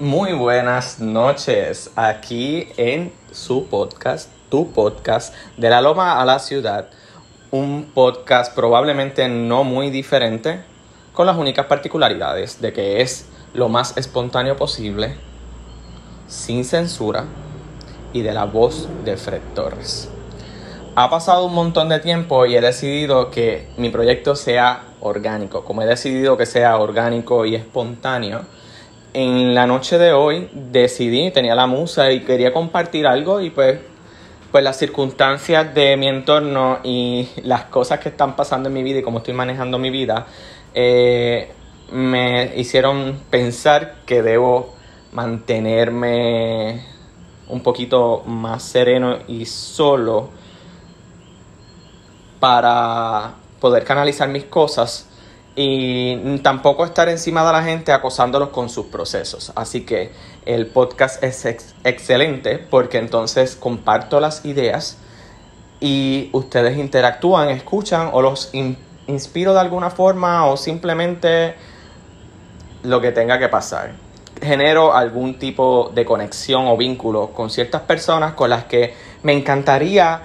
Muy buenas noches, aquí en su podcast, tu podcast, de la Loma a la Ciudad, un podcast probablemente no muy diferente, con las únicas particularidades de que es lo más espontáneo posible, sin censura y de la voz de Fred Torres. Ha pasado un montón de tiempo y he decidido que mi proyecto sea orgánico, como he decidido que sea orgánico y espontáneo en la noche de hoy decidí, tenía la musa y quería compartir algo y pues, pues las circunstancias de mi entorno y las cosas que están pasando en mi vida y cómo estoy manejando mi vida eh, me hicieron pensar que debo mantenerme un poquito más sereno y solo para poder canalizar mis cosas y tampoco estar encima de la gente acosándolos con sus procesos. Así que el podcast es excelente porque entonces comparto las ideas y ustedes interactúan, escuchan o los inspiro de alguna forma o simplemente lo que tenga que pasar. Genero algún tipo de conexión o vínculo con ciertas personas con las que me encantaría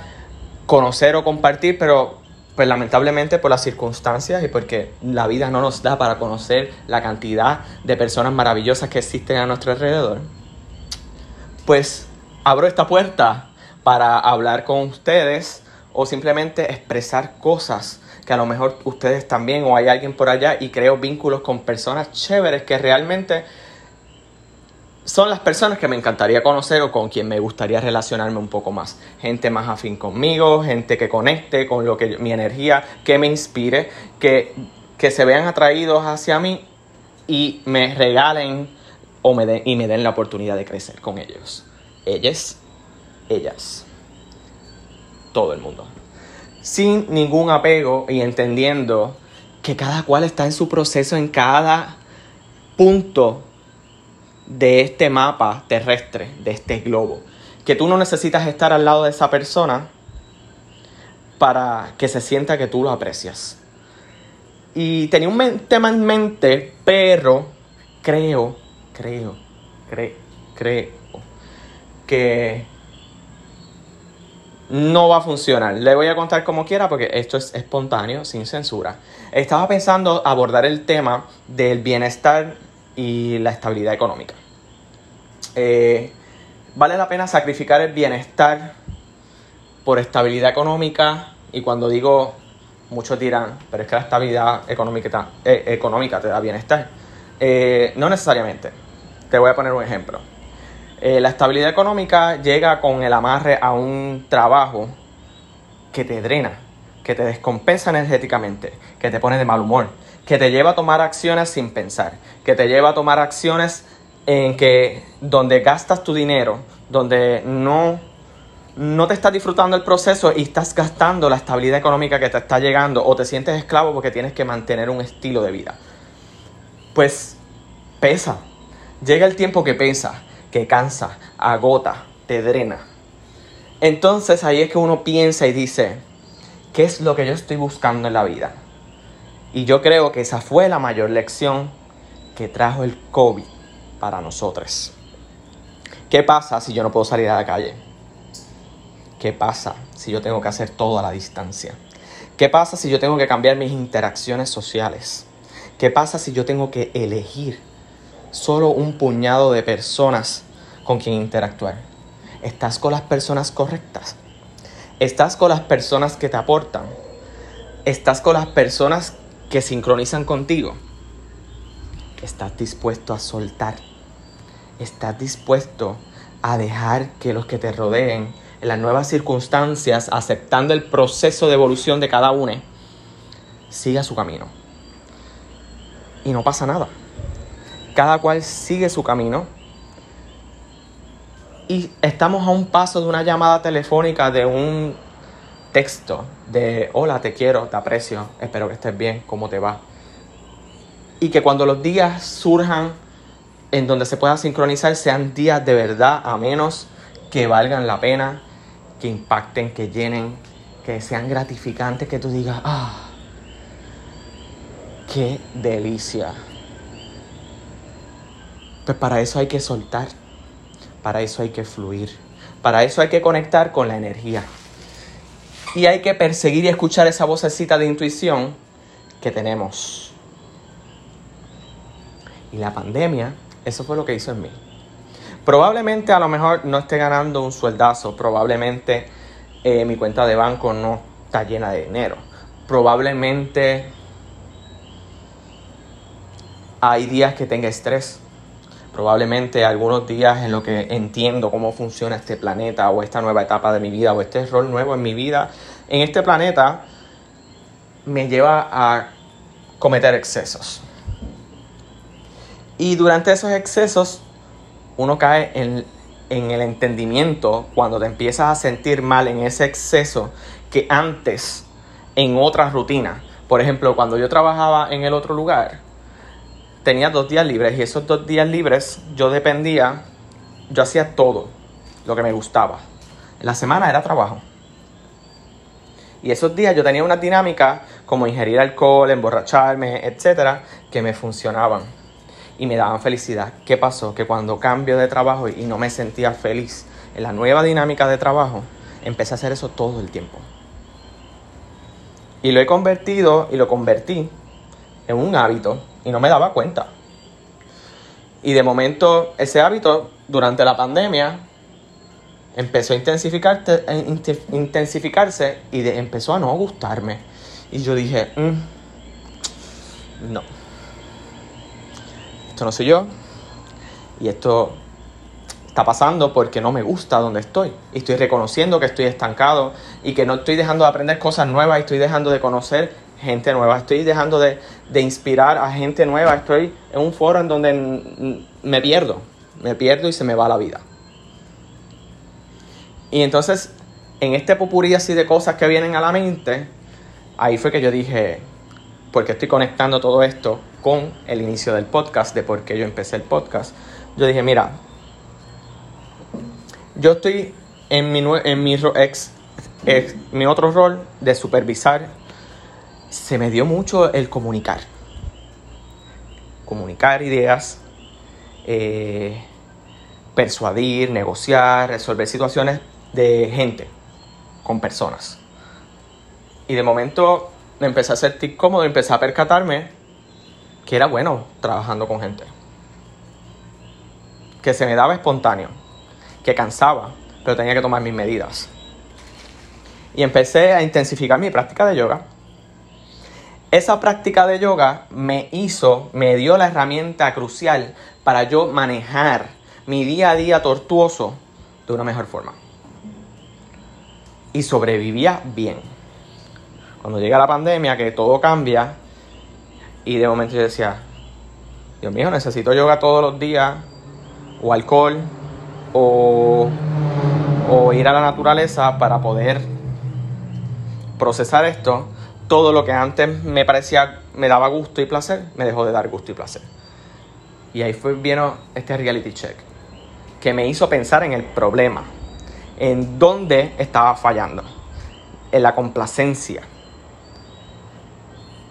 conocer o compartir, pero pues lamentablemente por las circunstancias y porque la vida no nos da para conocer la cantidad de personas maravillosas que existen a nuestro alrededor, pues abro esta puerta para hablar con ustedes o simplemente expresar cosas que a lo mejor ustedes también o hay alguien por allá y creo vínculos con personas chéveres que realmente son las personas que me encantaría conocer o con quien me gustaría relacionarme un poco más. Gente más afín conmigo, gente que conecte con lo que mi energía, que me inspire, que, que se vean atraídos hacia mí y me regalen o me y me den la oportunidad de crecer con ellos. Ellas, ellas, todo el mundo. Sin ningún apego y entendiendo que cada cual está en su proceso en cada punto de este mapa terrestre, de este globo. Que tú no necesitas estar al lado de esa persona para que se sienta que tú lo aprecias. Y tenía un tema en mente, pero creo, creo, creo, creo que no va a funcionar. Le voy a contar como quiera porque esto es espontáneo, sin censura. Estaba pensando abordar el tema del bienestar y la estabilidad económica. Eh, vale la pena sacrificar el bienestar por estabilidad económica y cuando digo, muchos dirán, pero es que la estabilidad económica, eh, económica te da bienestar. Eh, no necesariamente. Te voy a poner un ejemplo. la estabilidad económica llega con el amarre a un trabajo que te drena, que te descompensa energéticamente, que te pone de mal humor, que te lleva a tomar acciones sin pensar, que te lleva a tomar acciones en que donde gastas tu dinero, donde no, no te estás disfrutando el proceso y estás gastando la estabilidad económica que te está llegando o te sientes esclavo porque tienes que mantener un estilo de vida. Pues pesa. Llega el tiempo que pesa, que cansa, agota, te drena. Entonces ahí es que uno piensa y dice, ¿qué es lo que yo estoy buscando en la vida? Y yo creo que esa fue la mayor lección que trajo el COVID para nosotros. ¿Qué pasa si yo no puedo salir a la calle? ¿Qué pasa si yo tengo que hacer todo a la distancia? ¿Qué pasa si yo tengo que cambiar mis interacciones sociales? ¿Qué pasa si yo tengo que elegir solo un puñado de personas con quien interactuar? ¿Estás con las personas correctas? ¿Estás con las personas que te aportan? ¿Estás con las personas que sincronizan contigo? ¿Estás dispuesto a soltar? ¿Estás dispuesto a dejar que los que te rodeen en las nuevas circunstancias, aceptando el proceso de evolución de cada uno, siga su camino? Y no pasa nada. Cada cual sigue su camino. Y estamos a un paso de una llamada telefónica, de un texto, de hola, te quiero, te aprecio, espero que estés bien, ¿cómo te va? y que cuando los días surjan en donde se pueda sincronizar sean días de verdad a menos que valgan la pena, que impacten, que llenen, que sean gratificantes, que tú digas, ah, qué delicia. Pues para eso hay que soltar, para eso hay que fluir, para eso hay que conectar con la energía. Y hay que perseguir y escuchar esa vocecita de intuición que tenemos. Y la pandemia, eso fue lo que hizo en mí. Probablemente a lo mejor no esté ganando un sueldazo, probablemente eh, mi cuenta de banco no está llena de dinero, probablemente hay días que tenga estrés, probablemente algunos días en los que entiendo cómo funciona este planeta o esta nueva etapa de mi vida o este rol nuevo en mi vida en este planeta me lleva a cometer excesos. Y durante esos excesos uno cae en, el entendimiento cuando te empiezas a sentir mal en ese exceso que antes en otra rutina. Por ejemplo, cuando yo trabajaba en el otro lugar, tenía dos días libres y esos dos días libres yo dependía, yo hacía todo lo que me gustaba. La semana era trabajo. Y esos días yo tenía una dinámica como ingerir alcohol, emborracharme, etcétera, que me funcionaban y me daban felicidad. ¿Qué pasó? Que cuando cambio de trabajo y no me sentía feliz en la nueva dinámica de trabajo, empecé a hacer eso todo el tiempo. Y lo he convertido y lo convertí en un hábito y no me daba cuenta. Y de momento ese hábito durante la pandemia empezó a intensificarse, intensificarse y empezó a no gustarme. Y yo dije, mm, no, esto no soy yo. Y esto está pasando porque no me gusta donde estoy. Y estoy reconociendo que estoy estancado y que no estoy dejando de aprender cosas nuevas y estoy dejando de conocer gente nueva. Estoy dejando de, de inspirar a gente nueva. Estoy en un foro en donde me pierdo. Me pierdo y se me va la vida. Y entonces, en este popurí así de cosas que vienen a la mente, ahí fue que yo dije, porque estoy conectando todo esto con el inicio del podcast, de por qué yo empecé el podcast. Yo dije, mira, yo estoy en mi, en mi, ex, mi otro rol de supervisar. Se me dio mucho el comunicar. Comunicar ideas, eh, persuadir, negociar, resolver situaciones de gente, con personas. Y de momento me empecé a sentir cómodo y empecé a percatarme que era bueno trabajando con gente. Que se me daba espontáneo, que cansaba, pero tenía que tomar mis medidas. Y empecé a intensificar mi práctica de yoga. Esa práctica de yoga me hizo, me dio la herramienta crucial para yo manejar mi día a día tortuoso de una mejor forma y sobrevivía bien. Cuando llega la pandemia, que todo cambia, y de momento yo decía, Dios mío, necesito yoga todos los días, o alcohol, o, o ir a la naturaleza para poder procesar esto. Todo lo que antes me parecía, me daba gusto y placer, me dejó de dar gusto y placer. Y ahí fue, vino este reality check, que me hizo pensar en el problema en dónde estaba fallando, en la complacencia.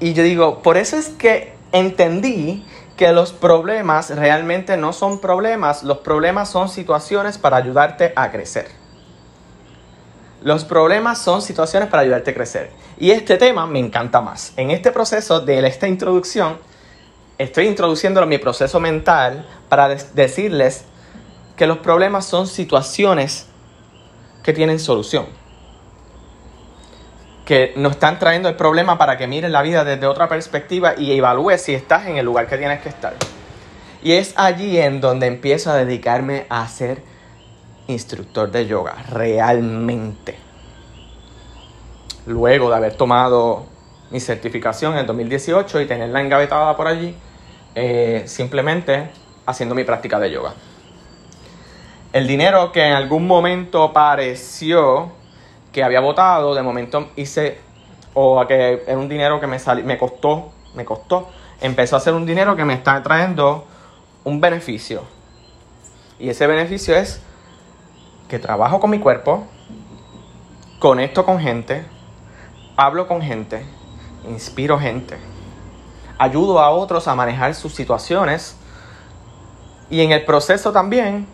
Y yo digo, por eso es que entendí que los problemas realmente no son problemas, los problemas son situaciones para ayudarte a crecer. Los problemas son situaciones para ayudarte a crecer. Y este tema me encanta más. En este proceso de esta introducción, estoy introduciéndolo en mi proceso mental para decirles que los problemas son situaciones que tienen solución. Que nos están trayendo el problema para que miren la vida desde otra perspectiva y evalúes si estás en el lugar que tienes que estar. Y es allí en donde empiezo a dedicarme a ser instructor de yoga, realmente. Luego de haber tomado mi certificación en el 2018 y tenerla engavetada por allí, eh, simplemente haciendo mi práctica de yoga el dinero que en algún momento pareció que había votado, de momento hice, o que era un dinero que me, me costó, me costó, empezó a ser un dinero que me está trayendo un beneficio. Y ese beneficio es que trabajo con mi cuerpo, conecto con gente, hablo con gente, inspiro gente, ayudo a otros a manejar sus situaciones Y en el proceso también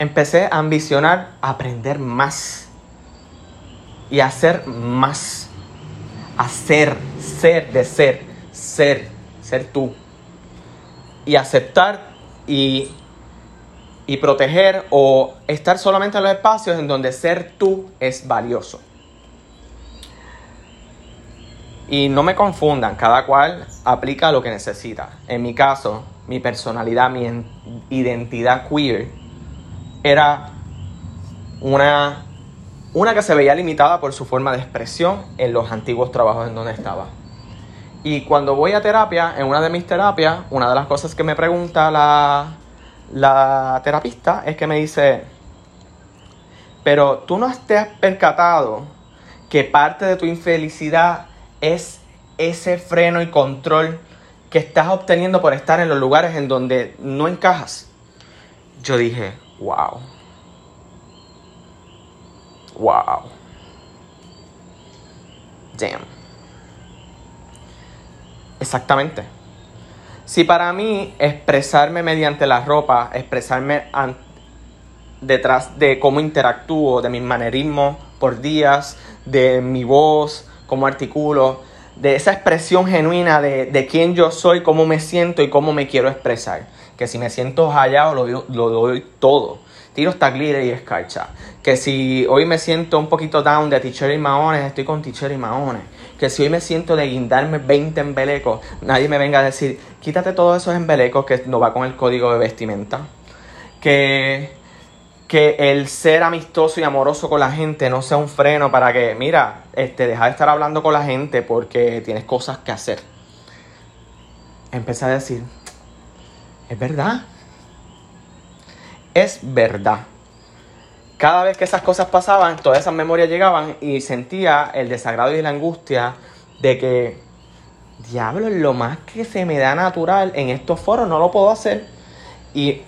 empecé a ambicionar aprender más y hacer más. Hacer, ser, de ser, ser, ser tú. Y aceptar y, y proteger o estar solamente en los espacios en donde ser tú es valioso. Y no me confundan, cada cual aplica lo que necesita. En mi caso, mi personalidad, mi identidad queer era una, una que se veía limitada por su forma de expresión en los antiguos trabajos en donde estaba. Y cuando voy a terapia, en una de mis terapias, una de las cosas que me pregunta la, la terapista es que me dice, pero tú no te has percatado que parte de tu infelicidad es ese freno y control que estás obteniendo por estar en los lugares en donde no encajas. Yo dije, wow. Wow. Damn. Exactamente. Si para mí expresarme mediante la ropa, expresarme detrás de cómo interactúo, de mis manerismos por días, de mi voz, cómo articulo, de esa expresión genuina de, de quién yo soy, cómo me siento y cómo me quiero expresar. Que si me siento hallado, lo, lo doy todo. Tiro glitter y escarcha. Que si hoy me siento un poquito down de teacher y maones, estoy con teacher y maones. Que si hoy me siento de guindarme 20 embelecos, nadie me venga a decir, quítate todos esos embelecos que no va con el código de vestimenta. Que que el ser amistoso y amoroso con la gente no sea un freno para que, mira, este, deja de estar hablando con la gente porque tienes cosas que hacer. Empecé a decir, es verdad. Es verdad. Cada vez que esas cosas pasaban, todas esas memorias llegaban y sentía el desagrado y la angustia de que, diablo, lo más que se me da natural en estos foros no lo puedo hacer y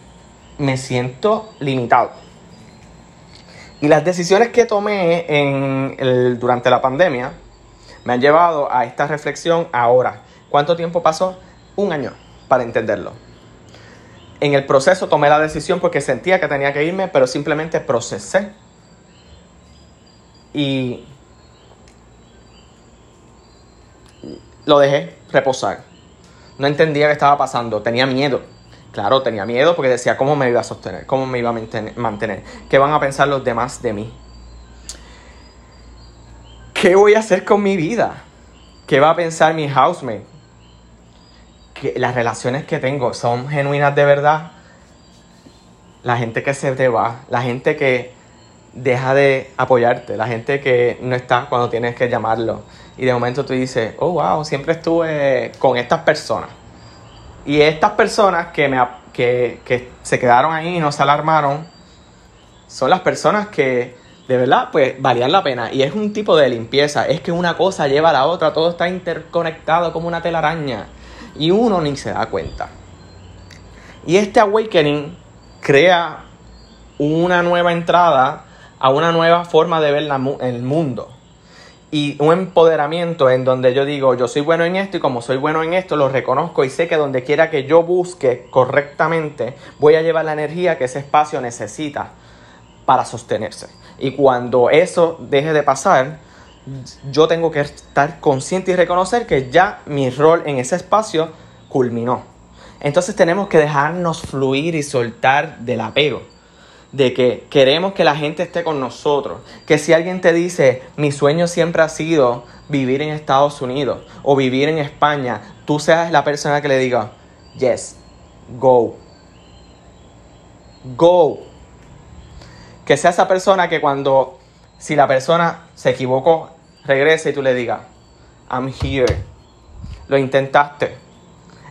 me siento limitado. Y las decisiones que tomé en durante la pandemia me han llevado a esta reflexión ahora. ¿Cuánto tiempo pasó? Un año para entenderlo. En el proceso tomé la decisión porque sentía que tenía que irme, pero simplemente procesé. Y lo dejé reposar. No entendía qué estaba pasando, tenía miedo Claro, tenía miedo porque decía cómo me iba a sostener, cómo me iba a mantener, qué van a pensar los demás de mí. ¿Qué voy a hacer con mi vida? ¿Qué va a pensar mi housemate? Que las relaciones que tengo son genuinas de verdad. La gente que se te va, la gente que deja de apoyarte, la gente que no está cuando tienes que llamarlo. Y de momento tú dices, oh wow, siempre estuve con estas personas y estas personas que, me, que, se quedaron ahí y no se alarmaron, son las personas que de verdad pues valían la pena. Y es un tipo de limpieza, es que una cosa lleva a la otra, todo está interconectado como una telaraña. Y uno ni se da cuenta. Y este awakening crea una nueva entrada a una nueva forma de ver el mundo y un empoderamiento en donde yo digo, yo soy bueno en esto y como soy bueno en esto, lo reconozco y sé que donde quiera que yo busque correctamente, voy a llevar la energía que ese espacio necesita para sostenerse. Y cuando eso deje de pasar, yo tengo que estar consciente y reconocer que ya mi rol en ese espacio culminó. Entonces tenemos que dejarnos fluir y soltar del apego de que queremos que la gente esté con nosotros. Que si alguien te dice, mi sueño siempre ha sido vivir en Estados Unidos o vivir en España, tú seas la persona que le diga, yes, go. Go. Que sea esa persona que cuando, si la persona se equivocó, regrese y tú le digas, I'm here. Lo intentaste.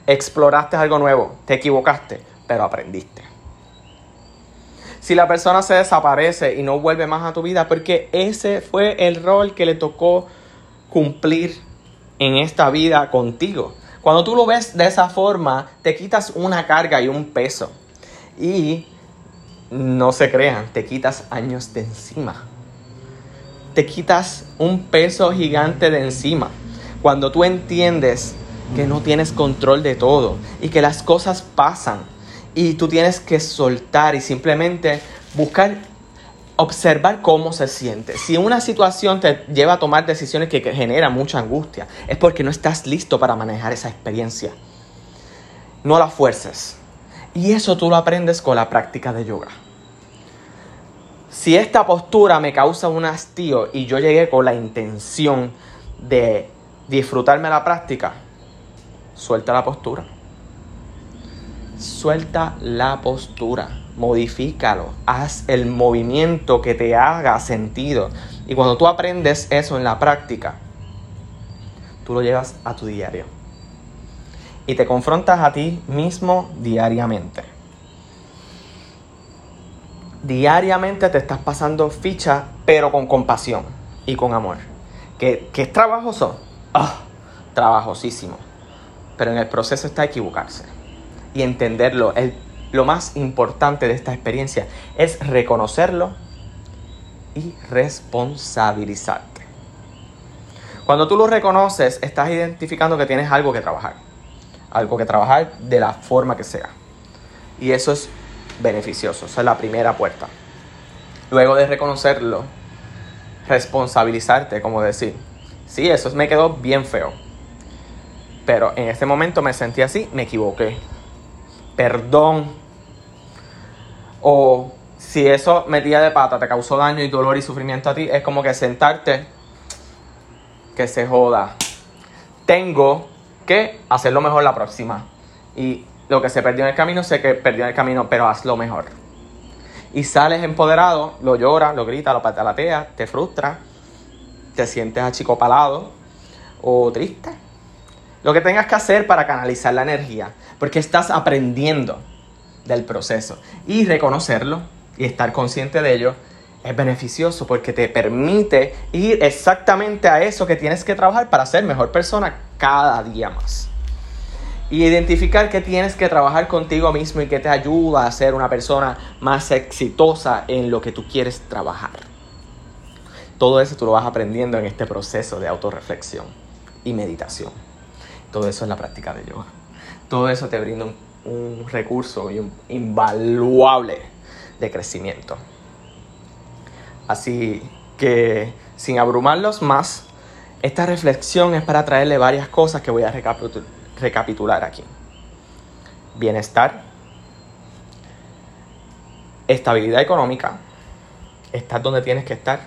Exploraste algo nuevo. Te equivocaste, pero aprendiste si la persona se desaparece y no vuelve más a tu vida, porque ese fue el rol que le tocó cumplir en esta vida contigo. Cuando tú lo ves de esa forma, te quitas una carga y un peso. Y no se crean, te quitas años de encima. Te quitas un peso gigante de encima. Cuando tú entiendes que no tienes control de todo y que las cosas pasan Y tú tienes que soltar y simplemente buscar, observar cómo se siente. Si una situación te lleva a tomar decisiones que generan mucha angustia, es porque no estás listo para manejar esa experiencia. No la fuerces. Y eso tú lo aprendes con la práctica de yoga. Si esta postura me causa un hastío y yo llegué con la intención de disfrutarme la práctica, suelta la postura. Suelta la postura, modifícalo, haz el movimiento que te haga sentido. Y cuando tú aprendes eso en la práctica, tú lo llevas a tu diario. Y te confrontas a ti mismo diariamente. Diariamente te estás pasando ficha, pero con compasión y con amor. ¿Que, es trabajoso? Ah, trabajosísimo. Pero en el proceso está equivocarse. Y entenderlo. lo más importante de esta experiencia es reconocerlo y responsabilizarte. Cuando tú lo reconoces, estás identificando que tienes algo que trabajar. Algo que trabajar de la forma que sea. Y eso es beneficioso. Esa es la primera puerta. Luego de reconocerlo, responsabilizarte, como decir, sí, eso me quedó bien feo. Pero en este momento me sentí así, me equivoqué. Perdón. O si eso metía de pata te causó daño y dolor y sufrimiento a ti, es como que sentarte, que se joda. Tengo que hacerlo mejor la próxima. Y lo que se perdió en el camino, sé que perdió en el camino, pero hazlo mejor. Y sales empoderado, lo lloras, lo gritas, lo patalateas, te frustra, te sientes achicopalado o triste. Lo que tengas que hacer para canalizar la energía, porque estás aprendiendo del proceso y reconocerlo y estar consciente de ello es beneficioso porque te permite ir exactamente a eso que tienes que trabajar para ser mejor persona cada día más y identificar que tienes que trabajar contigo mismo y que te ayuda a ser una persona más exitosa en lo que tú quieres trabajar. Todo eso tú lo vas aprendiendo en este proceso de autorreflexión y meditación. Todo eso es la práctica de yoga. Todo eso te brinda un, recurso invaluable de crecimiento. Así que sin abrumarlos más, esta reflexión es para traerle varias cosas que voy a recapitular aquí. Bienestar, estabilidad económica, estás donde tienes que estar,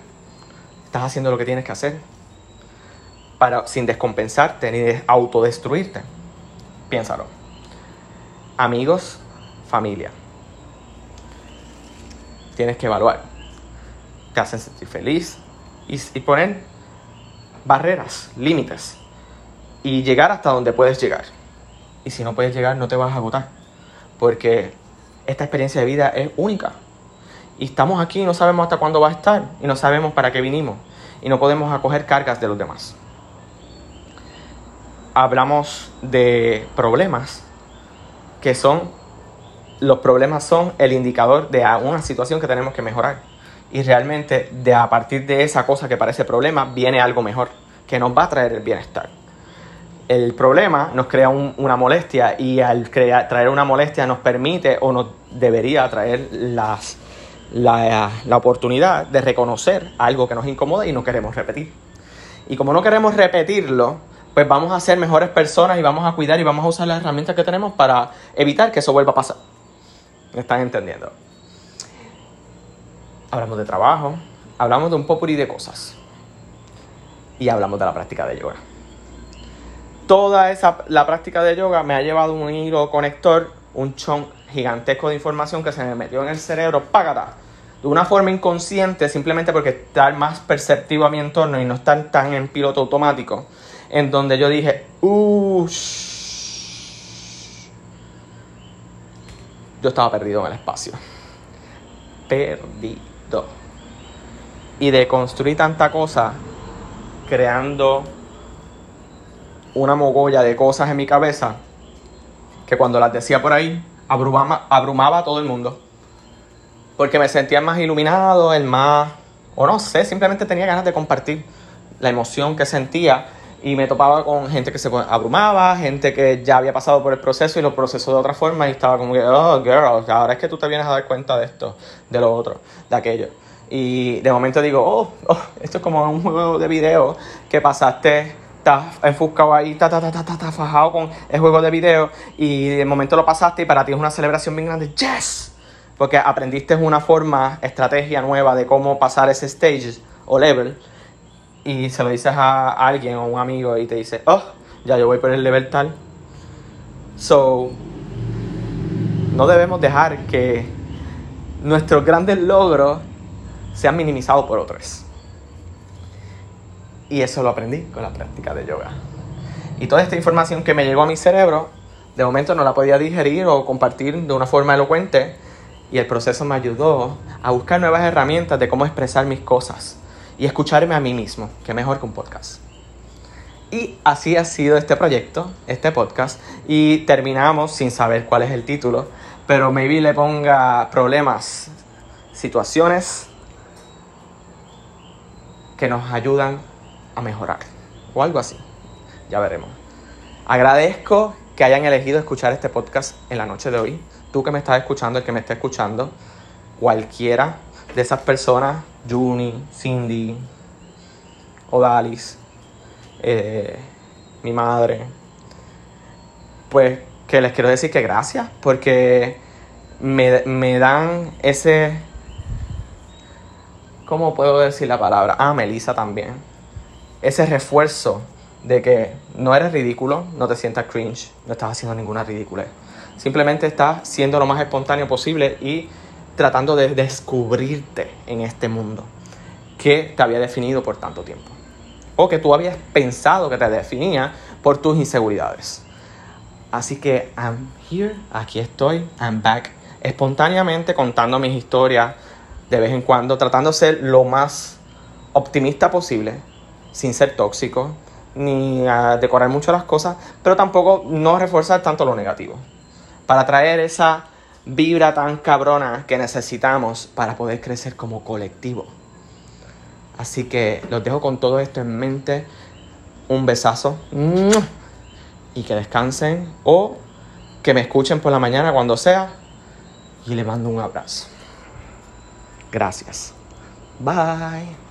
estás haciendo lo que tienes que hacer, sin descompensarte ni autodestruirte. Piénsalo. Amigos, familia. Tienes que evaluar. Te hacen sentir feliz y, y poner barreras, límites y llegar hasta donde puedes llegar. Y si no puedes llegar, no te vas a agotar. Porque esta experiencia de vida es única. Y estamos aquí y no sabemos hasta cuándo va a estar. Y no sabemos para qué vinimos. Y no podemos acoger cargas de los demás. Hablamos de problemas que son, los problemas son el indicador de una situación que tenemos que mejorar. Y realmente de a partir de esa cosa que parece problema viene algo mejor, que nos va a traer el bienestar el problema nos crea una molestia y al traer una molestia nos permite o nos debería traer las, la, la, oportunidad de reconocer algo que nos incomoda y no queremos repetir. Y como no queremos repetirlo, pues vamos a ser mejores personas y vamos a cuidar y vamos a usar las herramientas que tenemos para evitar que eso vuelva a pasar. ¿Me están entendiendo? Hablamos de trabajo, hablamos de un popurrí de cosas y hablamos de la práctica de yoga toda esa, la práctica de yoga me ha llevado un hilo conector, un chon gigantesco de información que se me metió en el cerebro, págata, de una forma inconsciente, simplemente porque estar más perceptivo a mi entorno y no estar tan en piloto automático, en donde yo dije, yo estaba perdido en el espacio. Perdido. Y de construir tanta cosa, creando una mogolla de cosas en mi cabeza que cuando las decía por ahí abrumaba, abrumaba a todo el mundo. Porque me sentía más iluminado, el más, o no sé, simplemente tenía ganas de compartir la emoción que sentía Y me topaba con gente que se abrumaba, gente que ya había pasado por el proceso y lo procesó de otra forma y estaba como que, oh, girl, ahora es que tú te vienes a dar cuenta de esto, de lo otro, de aquello. Y de momento digo, oh, oh esto es como un juego de video que pasaste estás enfuscado ahí, ta, ta, ta, ta, ta, fajado con el juego de video y de momento lo pasaste y para ti es una celebración bien grande. ¡Yes! Porque aprendiste una forma, estrategia nueva de cómo pasar ese stage o level y se lo dices a alguien o un amigo y te dice, oh, ya yo voy por el level tal. So, no debemos dejar que nuestros grandes logros sean minimizados por otros. Y eso lo aprendí con la práctica de yoga. Y toda esta información que me llegó a mi cerebro, de momento no la podía digerir o compartir de una forma elocuente. Y el proceso me ayudó a buscar nuevas herramientas de cómo expresar mis cosas y escucharme a mí mismo, que mejor que un podcast. Y así ha sido este proyecto, este podcast. Y terminamos sin saber cuál es el título, pero maybe le ponga problemas, situaciones que nos ayudan a mejorar. O algo así. Ya veremos. Agradezco que hayan elegido escuchar este podcast en la noche de hoy. Tú que me estás escuchando, el que me está escuchando, cualquiera de esas personas, Juni, Cindy, Odalis, eh, mi madre, pues que les quiero decir que gracias, porque me, me dan ese... ¿Cómo puedo decir la palabra? Ah, Melissa también ese refuerzo de que no eres ridículo, no te sientas cringe, no estás haciendo ninguna ridícula. Simplemente estás siendo lo más espontáneo posible y tratando de descubrirte en este mundo que te había definido por tanto tiempo. O que tú habías pensado que te definía por tus inseguridades. Así que I'm here, aquí estoy, I'm back, espontáneamente contando mis historias de vez en cuando, tratando de ser lo más optimista posible, sin ser tóxico, ni decorar mucho las cosas, pero tampoco no reforzar tanto lo negativo. Para traer esa vibra tan cabrona que necesitamos para poder crecer como colectivo. Así que los dejo con todo esto en mente. Un besazo. Y que descansen o que me escuchen por la mañana cuando sea. Y le mando un abrazo. Gracias. Bye.